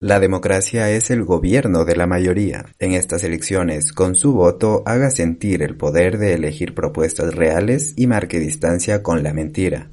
La democracia es el gobierno de la mayoría. En estas elecciones, con su voto, haga sentir el poder de elegir propuestas reales y marque distancia con la mentira.